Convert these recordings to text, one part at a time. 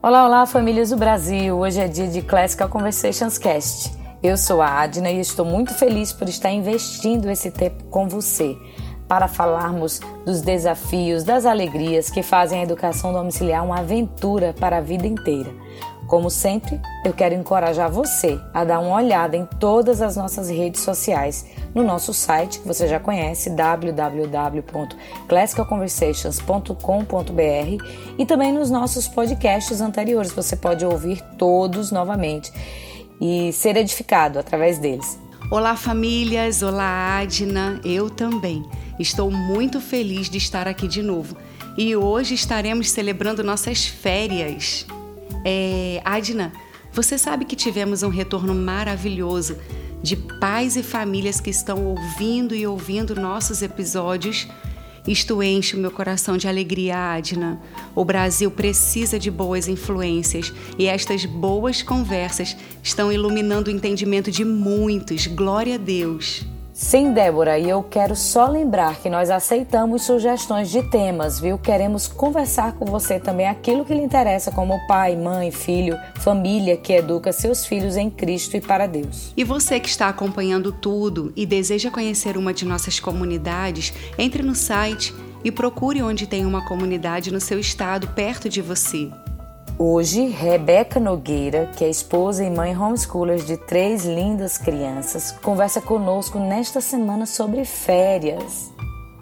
Olá, olá, famílias do Brasil! Hoje é dia de Classical Conversations Cast. Eu sou a Adna e estou muito feliz por estar investindo esse tempo com você para falarmos dos desafios, das alegrias que fazem a educação domiciliar uma aventura para a vida inteira. Como sempre, eu quero encorajar você a dar uma olhada em todas as nossas redes sociais, no nosso site, que você já conhece, www.classicalconversations.com.br e também nos nossos podcasts anteriores. Você pode ouvir todos novamente e ser edificado através deles. Olá, famílias! Olá, Adna! Eu também. Estou muito feliz de estar aqui de novo e hoje estaremos celebrando nossas férias. É, Adna, você sabe que tivemos um retorno maravilhoso de pais e famílias que estão ouvindo e ouvindo nossos episódios. Isto enche o meu coração de alegria, Adna. O Brasil precisa de boas influências e estas boas conversas estão iluminando o entendimento de muitos. Glória a Deus! Sim, Débora, e eu quero só lembrar que nós aceitamos sugestões de temas, viu? Queremos conversar com você também aquilo que lhe interessa como pai, mãe, filho, família que educa seus filhos em Cristo e para Deus. E você que está acompanhando tudo e deseja conhecer uma de nossas comunidades, entre no site e procure onde tem uma comunidade no seu estado perto de você. Hoje, Rebeca Nogueira, que é esposa e mãe homeschooler de três lindas crianças, conversa conosco nesta semana sobre férias.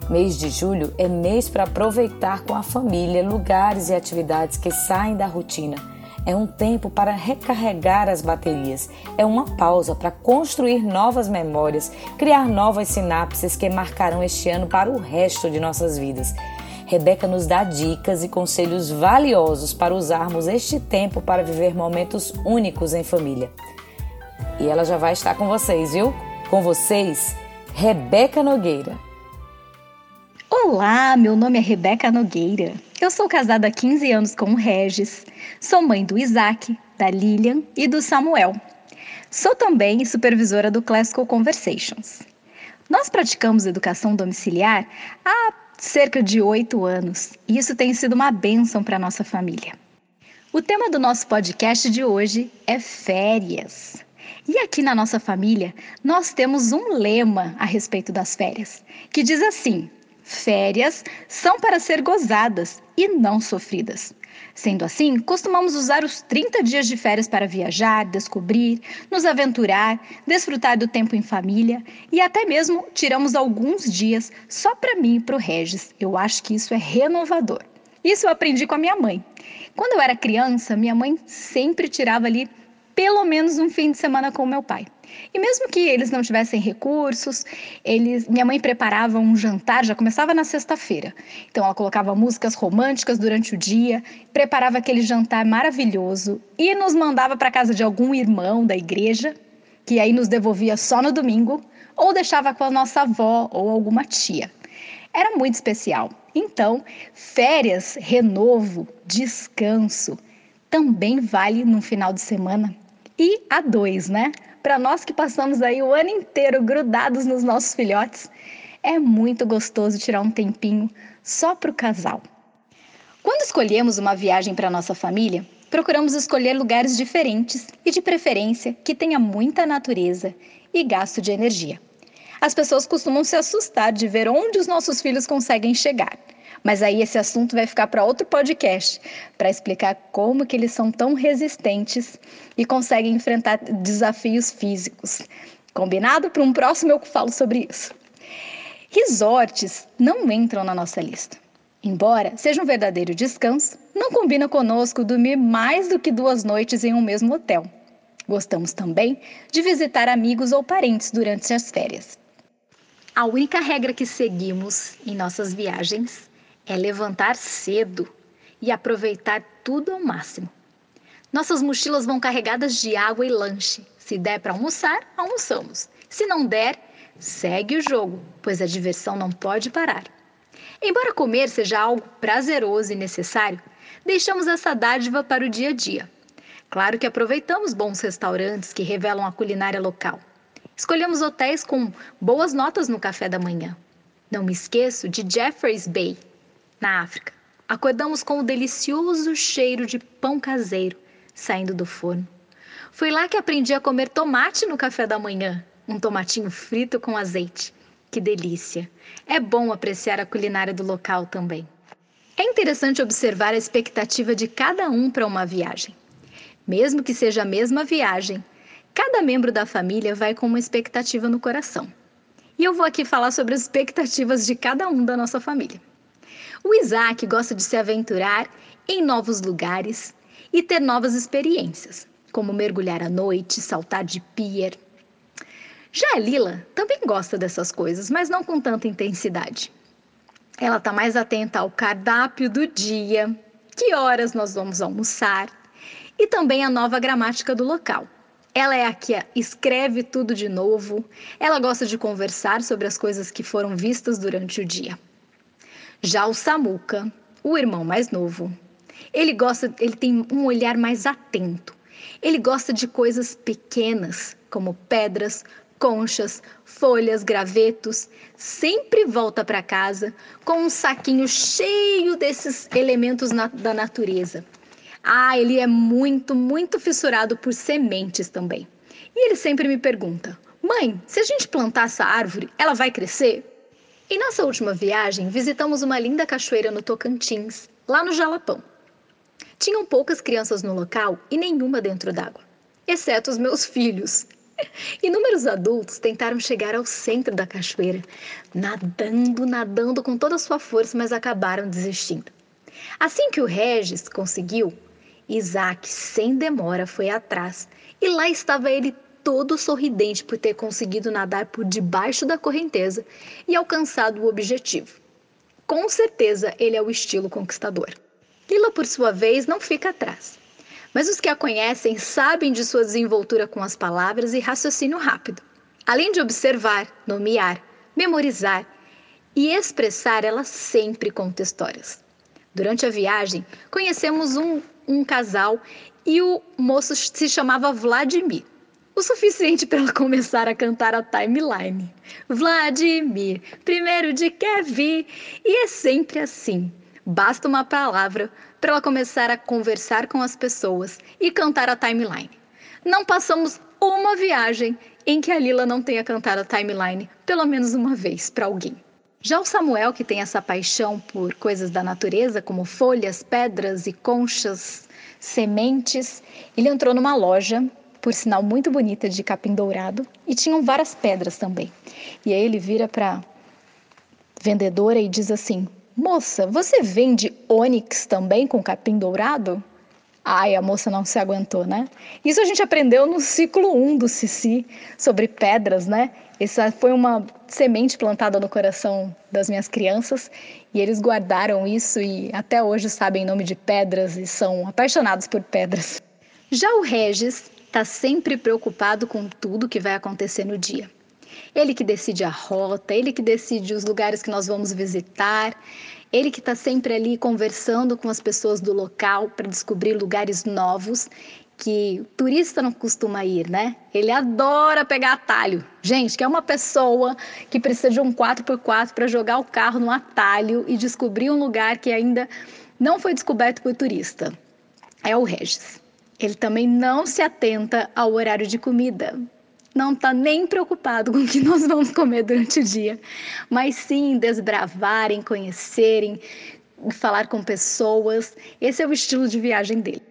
Mês de julho é mês para aproveitar com a família lugares e atividades que saem da rotina. É um tempo para recarregar as baterias. É uma pausa para construir novas memórias, criar novas sinapses que marcarão este ano para o resto de nossas vidas. Rebeca nos dá dicas e conselhos valiosos para usarmos este tempo para viver momentos únicos em família. E ela já vai estar com vocês, viu? Com vocês, Rebeca Nogueira. Olá, meu nome é Rebeca Nogueira. Eu sou casada há 15 anos com o Regis. Sou mãe do Isaac, da Lilian e do Samuel. Sou também supervisora do Classical Conversations. Nós praticamos educação domiciliar há cerca de oito anos, e isso tem sido uma bênção para nossa família. O tema do nosso podcast de hoje é férias. E aqui na nossa família, nós temos um lema a respeito das férias, que diz assim: férias são para ser gozadas e não sofridas. Sendo assim, costumamos usar os 30 dias de férias para viajar, descobrir, nos aventurar, desfrutar do tempo em família e até mesmo tiramos alguns dias só para mim e para o Regis. Eu acho que isso é renovador. Isso eu aprendi com a minha mãe. Quando eu era criança, minha mãe sempre tirava ali pelo menos um fim de semana com meu pai. E mesmo que eles não tivessem recursos, eles, minha mãe preparava um jantar, já começava na sexta-feira. Então ela colocava músicas românticas durante o dia, preparava aquele jantar maravilhoso e nos mandava para casa de algum irmão da igreja, que aí nos devolvia só no domingo, ou deixava com a nossa avó ou alguma tia. Era muito especial. Então, férias, renovo, descanso também vale no final de semana e a dois, né? Para nós que passamos aí o ano inteiro grudados nos nossos filhotes, é muito gostoso tirar um tempinho só para o casal. Quando escolhemos uma viagem para nossa família, procuramos escolher lugares diferentes e, de preferência, que tenha muita natureza e gasto de energia. As pessoas costumam se assustar de ver onde os nossos filhos conseguem chegar. Mas aí esse assunto vai ficar para outro podcast, para explicar como que eles são tão resistentes e conseguem enfrentar desafios físicos. Combinado? Para um próximo eu falo sobre isso. Resorts não entram na nossa lista. Embora seja um verdadeiro descanso, não combina conosco dormir mais do que duas noites em um mesmo hotel. Gostamos também de visitar amigos ou parentes durante as férias. A única regra que seguimos em nossas viagens é levantar cedo e aproveitar tudo ao máximo. Nossas mochilas vão carregadas de água e lanche. Se der para almoçar, almoçamos. Se não der, segue o jogo, pois a diversão não pode parar. Embora comer seja algo prazeroso e necessário, deixamos essa dádiva para o dia a dia. Claro que aproveitamos bons restaurantes que revelam a culinária local. Escolhemos hotéis com boas notas no café da manhã. Não me esqueço de Jeffreys Bay, na África. acordamos com o delicioso cheiro de pão caseiro saindo do forno. Foi lá que aprendi a comer tomate no café da manhã, um tomatinho frito com azeite. Que delícia! É bom apreciar a culinária do local também. É interessante observar a expectativa de cada um para uma viagem. Mesmo que seja a mesma viagem, cada membro da família vai com uma expectativa no coração. E eu vou aqui falar sobre as expectativas de cada um da nossa família. O Isaac gosta de se aventurar em novos lugares e ter novas experiências, como mergulhar à noite, saltar de pier. Já a Lila também gosta dessas coisas, mas não com tanta intensidade. Ela está mais atenta ao cardápio do dia, que horas nós vamos almoçar e também a nova gramática do local. Ela é a que escreve tudo de novo. Ela gosta de conversar sobre as coisas que foram vistas durante o dia. Já o Samuca, o irmão mais novo, ele gosta, ele tem um olhar mais atento. Ele gosta de coisas pequenas, como pedras, conchas, folhas, gravetos. Sempre volta para casa com um saquinho cheio desses elementos na, da natureza. Ah, ele é muito, muito fissurado por sementes também. E ele sempre me pergunta: Mãe, se a gente plantar essa árvore, ela vai crescer? Em nossa última viagem, visitamos uma linda cachoeira no Tocantins, lá no Jalapão. Tinham poucas crianças no local e nenhuma dentro d'água, exceto os meus filhos. Inúmeros adultos tentaram chegar ao centro da cachoeira, nadando, nadando com toda a sua força, mas acabaram desistindo. Assim que o Regis conseguiu, Isaac, sem demora, foi atrás e lá estava ele todo sorridente por ter conseguido nadar por debaixo da correnteza e alcançado o objetivo. Com certeza ele é o estilo conquistador. Lila, por sua vez, não fica atrás. Mas os que a conhecem sabem de sua desenvoltura com as palavras e raciocínio rápido. Além de observar, nomear, memorizar e expressar, ela sempre conta histórias. Durante a viagem, conhecemos um um casal e o moço se chamava Vladimir. O suficiente para ela começar a cantar a timeline. Vladimir, primeiro de Kevin. E é sempre assim. Basta uma palavra para ela começar a conversar com as pessoas e cantar a timeline. Não passamos uma viagem em que a Lila não tenha cantado a timeline pelo menos uma vez para alguém. Já o Samuel, que tem essa paixão por coisas da natureza, como folhas, pedras e conchas, sementes, ele entrou numa loja, por sinal muito bonita, de capim dourado, e tinham várias pedras também. E aí ele vira para vendedora e diz assim: Moça, você vende ônix também com capim dourado? Ai, a moça não se aguentou, né? Isso a gente aprendeu no ciclo 1 do Cici, sobre pedras, né? Essa foi uma semente plantada no coração das minhas crianças e eles guardaram isso e até hoje sabem nome de pedras e são apaixonados por pedras. Já o Regis está sempre preocupado com tudo que vai acontecer no dia. Ele que decide a rota, ele que decide os lugares que nós vamos visitar, ele que está sempre ali conversando com as pessoas do local para descobrir lugares novos que turista não costuma ir, né? Ele adora pegar atalho. Gente, que é uma pessoa que precisa de um 4x4 para jogar o carro no atalho e descobrir um lugar que ainda não foi descoberto por turista. É o Regis. Ele também não se atenta ao horário de comida não está nem preocupado com o que nós vamos comer durante o dia, mas sim desbravarem, conhecerem, falar com pessoas. Esse é o estilo de viagem dele.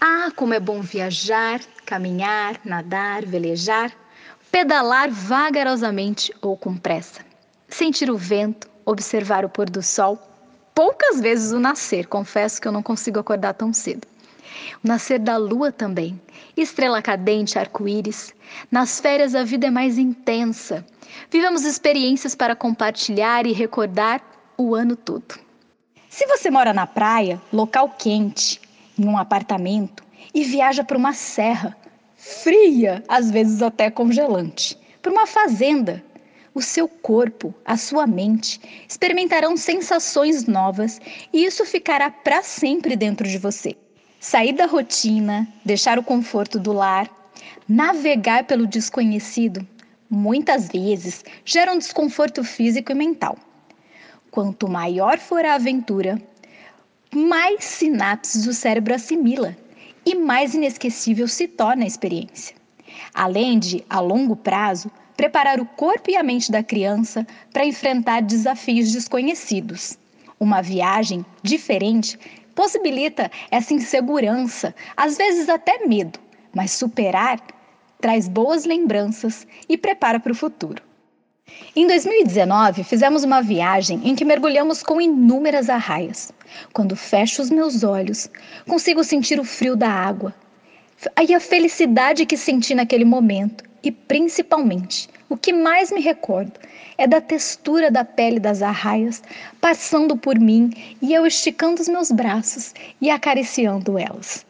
Ah, como é bom viajar, caminhar, nadar, velejar, pedalar vagarosamente ou com pressa, sentir o vento, observar o pôr do sol, poucas vezes o nascer, confesso que eu não consigo acordar tão cedo. O nascer da lua também, estrela cadente, arco-íris. Nas férias a vida é mais intensa. Vivemos experiências para compartilhar e recordar o ano todo. Se você mora na praia, local quente, em um apartamento e viaja para uma serra, fria, às vezes até congelante, para uma fazenda, o seu corpo, a sua mente experimentarão sensações novas e isso ficará para sempre dentro de você. Sair da rotina, deixar o conforto do lar, navegar pelo desconhecido, muitas vezes gera um desconforto físico e mental. Quanto maior for a aventura, mais sinapses o cérebro assimila e mais inesquecível se torna a experiência. Além de, a longo prazo, preparar o corpo e a mente da criança para enfrentar desafios desconhecidos. Uma viagem diferente possibilita essa insegurança, às vezes até medo, mas superar traz boas lembranças e prepara para o futuro. Em 2019, fizemos uma viagem em que mergulhamos com inúmeras arraias. Quando fecho os meus olhos, consigo sentir o frio da água e a felicidade que senti naquele momento. E principalmente, o que mais me recordo é da textura da pele das arraias passando por mim e eu esticando os meus braços e acariciando elas.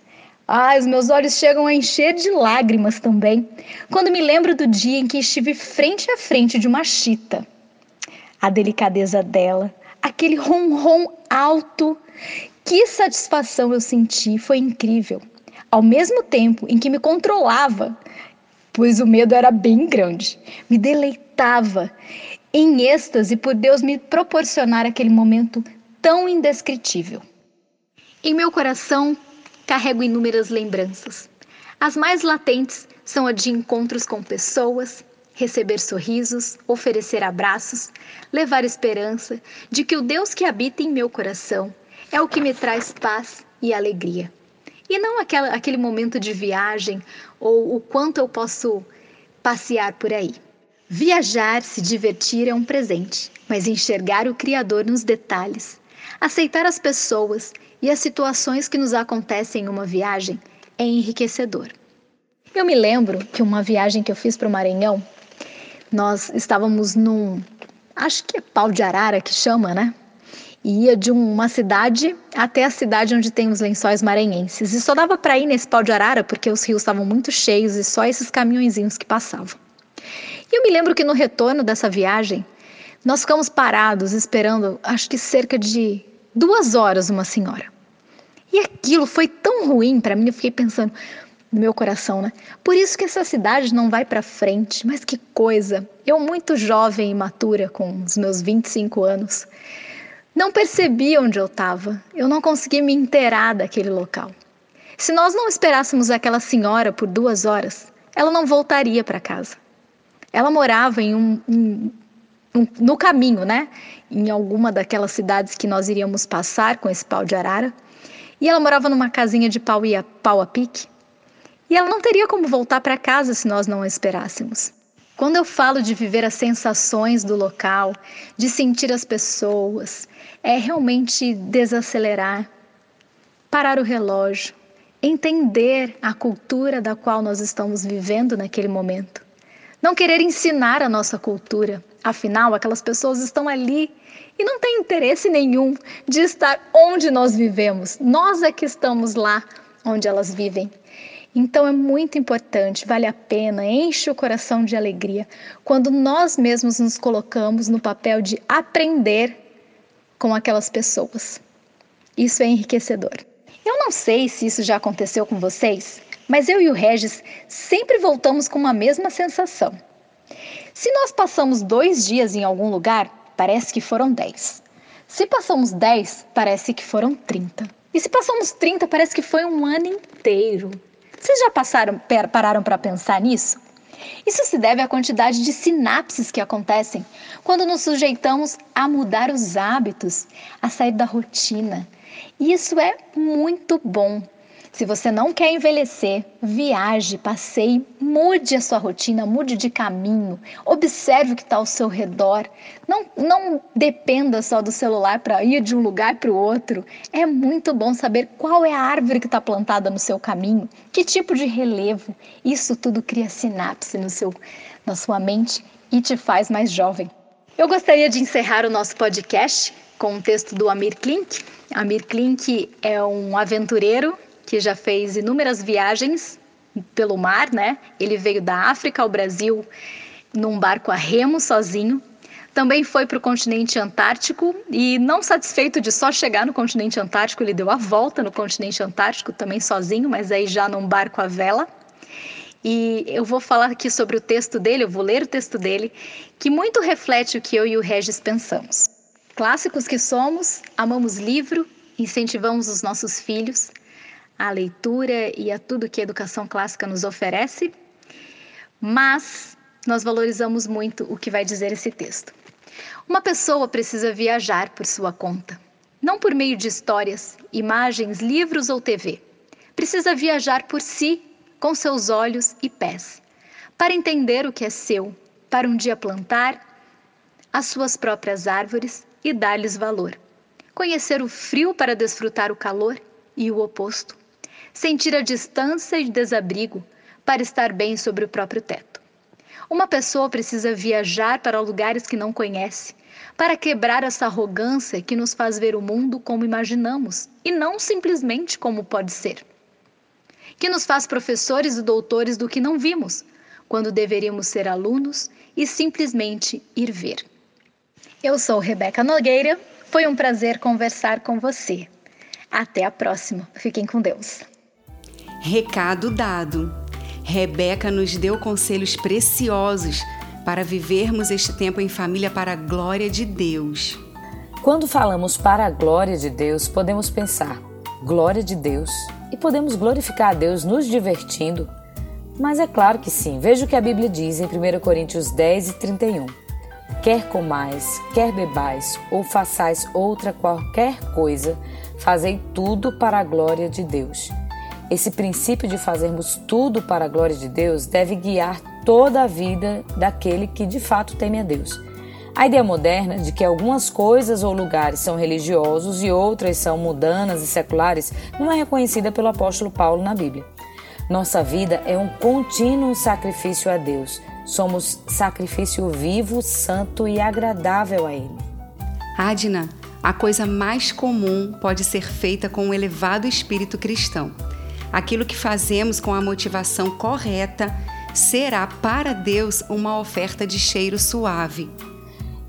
Ah, os meus olhos chegam a encher de lágrimas também, quando me lembro do dia em que estive frente a frente de uma chita. A delicadeza dela, aquele ronron alto, que satisfação eu senti, foi incrível. Ao mesmo tempo em que me controlava, pois o medo era bem grande, me deleitava em êxtase por Deus me proporcionar aquele momento tão indescritível. Em meu coração carrego inúmeras lembranças. As mais latentes são a de encontros com pessoas, receber sorrisos, oferecer abraços, levar esperança de que o Deus que habita em meu coração é o que me traz paz e alegria. E não aquela, aquele momento de viagem ou o quanto eu posso passear por aí. Viajar, se divertir é um presente, mas enxergar o Criador nos detalhes, aceitar as pessoas e as situações que nos acontecem em uma viagem é enriquecedor. Eu me lembro que uma viagem que eu fiz para o Maranhão, nós estávamos num, acho que é pau de arara que chama, né? E ia de uma cidade até a cidade onde tem os lençóis maranhenses. E só dava para ir nesse pau de arara porque os rios estavam muito cheios e só esses caminhõezinhos que passavam. E eu me lembro que no retorno dessa viagem, nós ficamos parados esperando, acho que cerca de duas horas, uma senhora. E aquilo foi tão ruim para mim, eu fiquei pensando no meu coração, né? Por isso que essa cidade não vai para frente, mas que coisa. Eu muito jovem e imatura, com os meus 25 anos, não percebi onde eu estava. Eu não consegui me inteirar daquele local. Se nós não esperássemos aquela senhora por duas horas, ela não voltaria para casa. Ela morava em um, um, um, no caminho, né? Em alguma daquelas cidades que nós iríamos passar com esse pau de arara. E ela morava numa casinha de pau e a, pau a pique. E ela não teria como voltar para casa se nós não a esperássemos. Quando eu falo de viver as sensações do local, de sentir as pessoas, é realmente desacelerar, parar o relógio, entender a cultura da qual nós estamos vivendo naquele momento. Não querer ensinar a nossa cultura, afinal, aquelas pessoas estão ali e não tem interesse nenhum de estar onde nós vivemos. Nós é que estamos lá onde elas vivem. Então é muito importante, vale a pena, enche o coração de alegria quando nós mesmos nos colocamos no papel de aprender com aquelas pessoas. Isso é enriquecedor. Eu não sei se isso já aconteceu com vocês, mas eu e o Regis sempre voltamos com uma mesma sensação. Se nós passamos dois dias em algum lugar, parece que foram 10. Se passamos 10, parece que foram 30. E se passamos 30, parece que foi um ano inteiro. Vocês já passaram, pararam para pensar nisso? Isso se deve à quantidade de sinapses que acontecem quando nos sujeitamos a mudar os hábitos, a sair da rotina. E isso é muito bom, se você não quer envelhecer, viaje, passeie, mude a sua rotina, mude de caminho, observe o que está ao seu redor. Não, não dependa só do celular para ir de um lugar para o outro. É muito bom saber qual é a árvore que está plantada no seu caminho, que tipo de relevo. Isso tudo cria sinapse no seu, na sua mente e te faz mais jovem. Eu gostaria de encerrar o nosso podcast com um texto do Amir Klink. Amir Klink é um aventureiro que já fez inúmeras viagens pelo mar, né? Ele veio da África ao Brasil num barco a remo sozinho. Também foi para o continente antártico e, não satisfeito de só chegar no continente antártico, ele deu a volta no continente antártico também sozinho, mas aí já num barco à vela. E eu vou falar aqui sobre o texto dele, eu vou ler o texto dele, que muito reflete o que eu e o Regis pensamos. Clássicos que somos, amamos livro, incentivamos os nossos filhos à leitura e a tudo que a educação clássica nos oferece, mas nós valorizamos muito o que vai dizer esse texto. Uma pessoa precisa viajar por sua conta, não por meio de histórias, imagens, livros ou TV. Precisa viajar por si, com seus olhos e pés, para entender o que é seu, para um dia plantar as suas próprias árvores e dar-lhes valor. Conhecer o frio para desfrutar o calor e o oposto. Sentir a distância e desabrigo para estar bem sobre o próprio teto. Uma pessoa precisa viajar para lugares que não conhece, para quebrar essa arrogância que nos faz ver o mundo como imaginamos e não simplesmente como pode ser. Que nos faz professores e doutores do que não vimos, quando deveríamos ser alunos e simplesmente ir ver. Eu sou Rebeca Nogueira, foi um prazer conversar com você. Até a próxima. Fiquem com Deus. Recado dado. Rebeca nos deu conselhos preciosos para vivermos este tempo em família para a glória de Deus. Quando falamos para a glória de Deus, podemos pensar glória de Deus e podemos glorificar a Deus nos divertindo. Mas é claro que sim, veja o que a Bíblia diz em 1 Coríntios 10 e 31. Quer comais, quer bebais, ou façais outra qualquer coisa, fazei tudo para a glória de Deus. Esse princípio de fazermos tudo para a glória de Deus deve guiar toda a vida daquele que de fato teme a Deus. A ideia moderna de que algumas coisas ou lugares são religiosos e outras são mundanas e seculares não é reconhecida pelo apóstolo Paulo na Bíblia. Nossa vida é um contínuo sacrifício a Deus. Somos sacrifício vivo, santo e agradável a Ele. Adna, a coisa mais comum pode ser feita com um elevado espírito cristão. Aquilo que fazemos com a motivação correta será para Deus uma oferta de cheiro suave.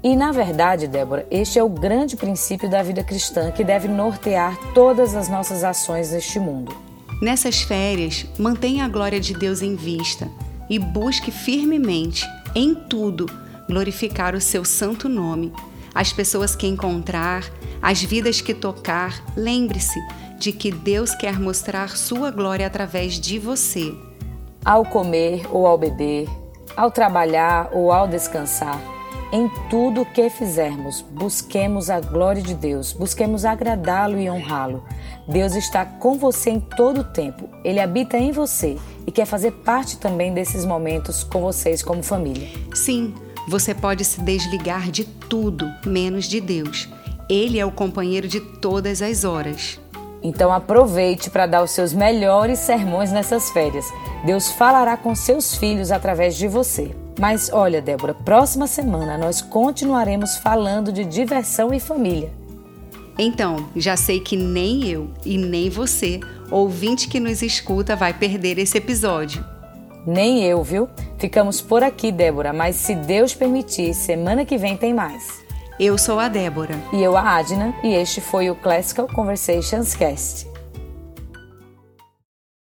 E na verdade, Débora, este é o grande princípio da vida cristã que deve nortear todas as nossas ações neste mundo. Nessas férias, mantenha a glória de Deus em vista e busque firmemente, em tudo, glorificar o seu santo nome. As pessoas que encontrar, as vidas que tocar, lembre-se de que Deus quer mostrar sua glória através de você. Ao comer ou ao beber, ao trabalhar ou ao descansar, em tudo o que fizermos, busquemos a glória de Deus, busquemos agradá-lo e honrá-lo. Deus está com você em todo o tempo, ele habita em você e quer fazer parte também desses momentos com vocês como família. Sim, você pode se desligar de tudo menos de Deus. Ele é o companheiro de todas as horas. Então aproveite para dar os seus melhores sermões nessas férias. Deus falará com seus filhos através de você. Mas olha, Débora, próxima semana nós continuaremos falando de diversão e família. Então, já sei que nem eu e nem você, ouvinte que nos escuta, vai perder esse episódio. Nem eu, viu? Ficamos por aqui, Débora, mas se Deus permitir, semana que vem tem mais. Eu sou a Débora. E eu a Adna, e este foi o Classical Conversations Cast.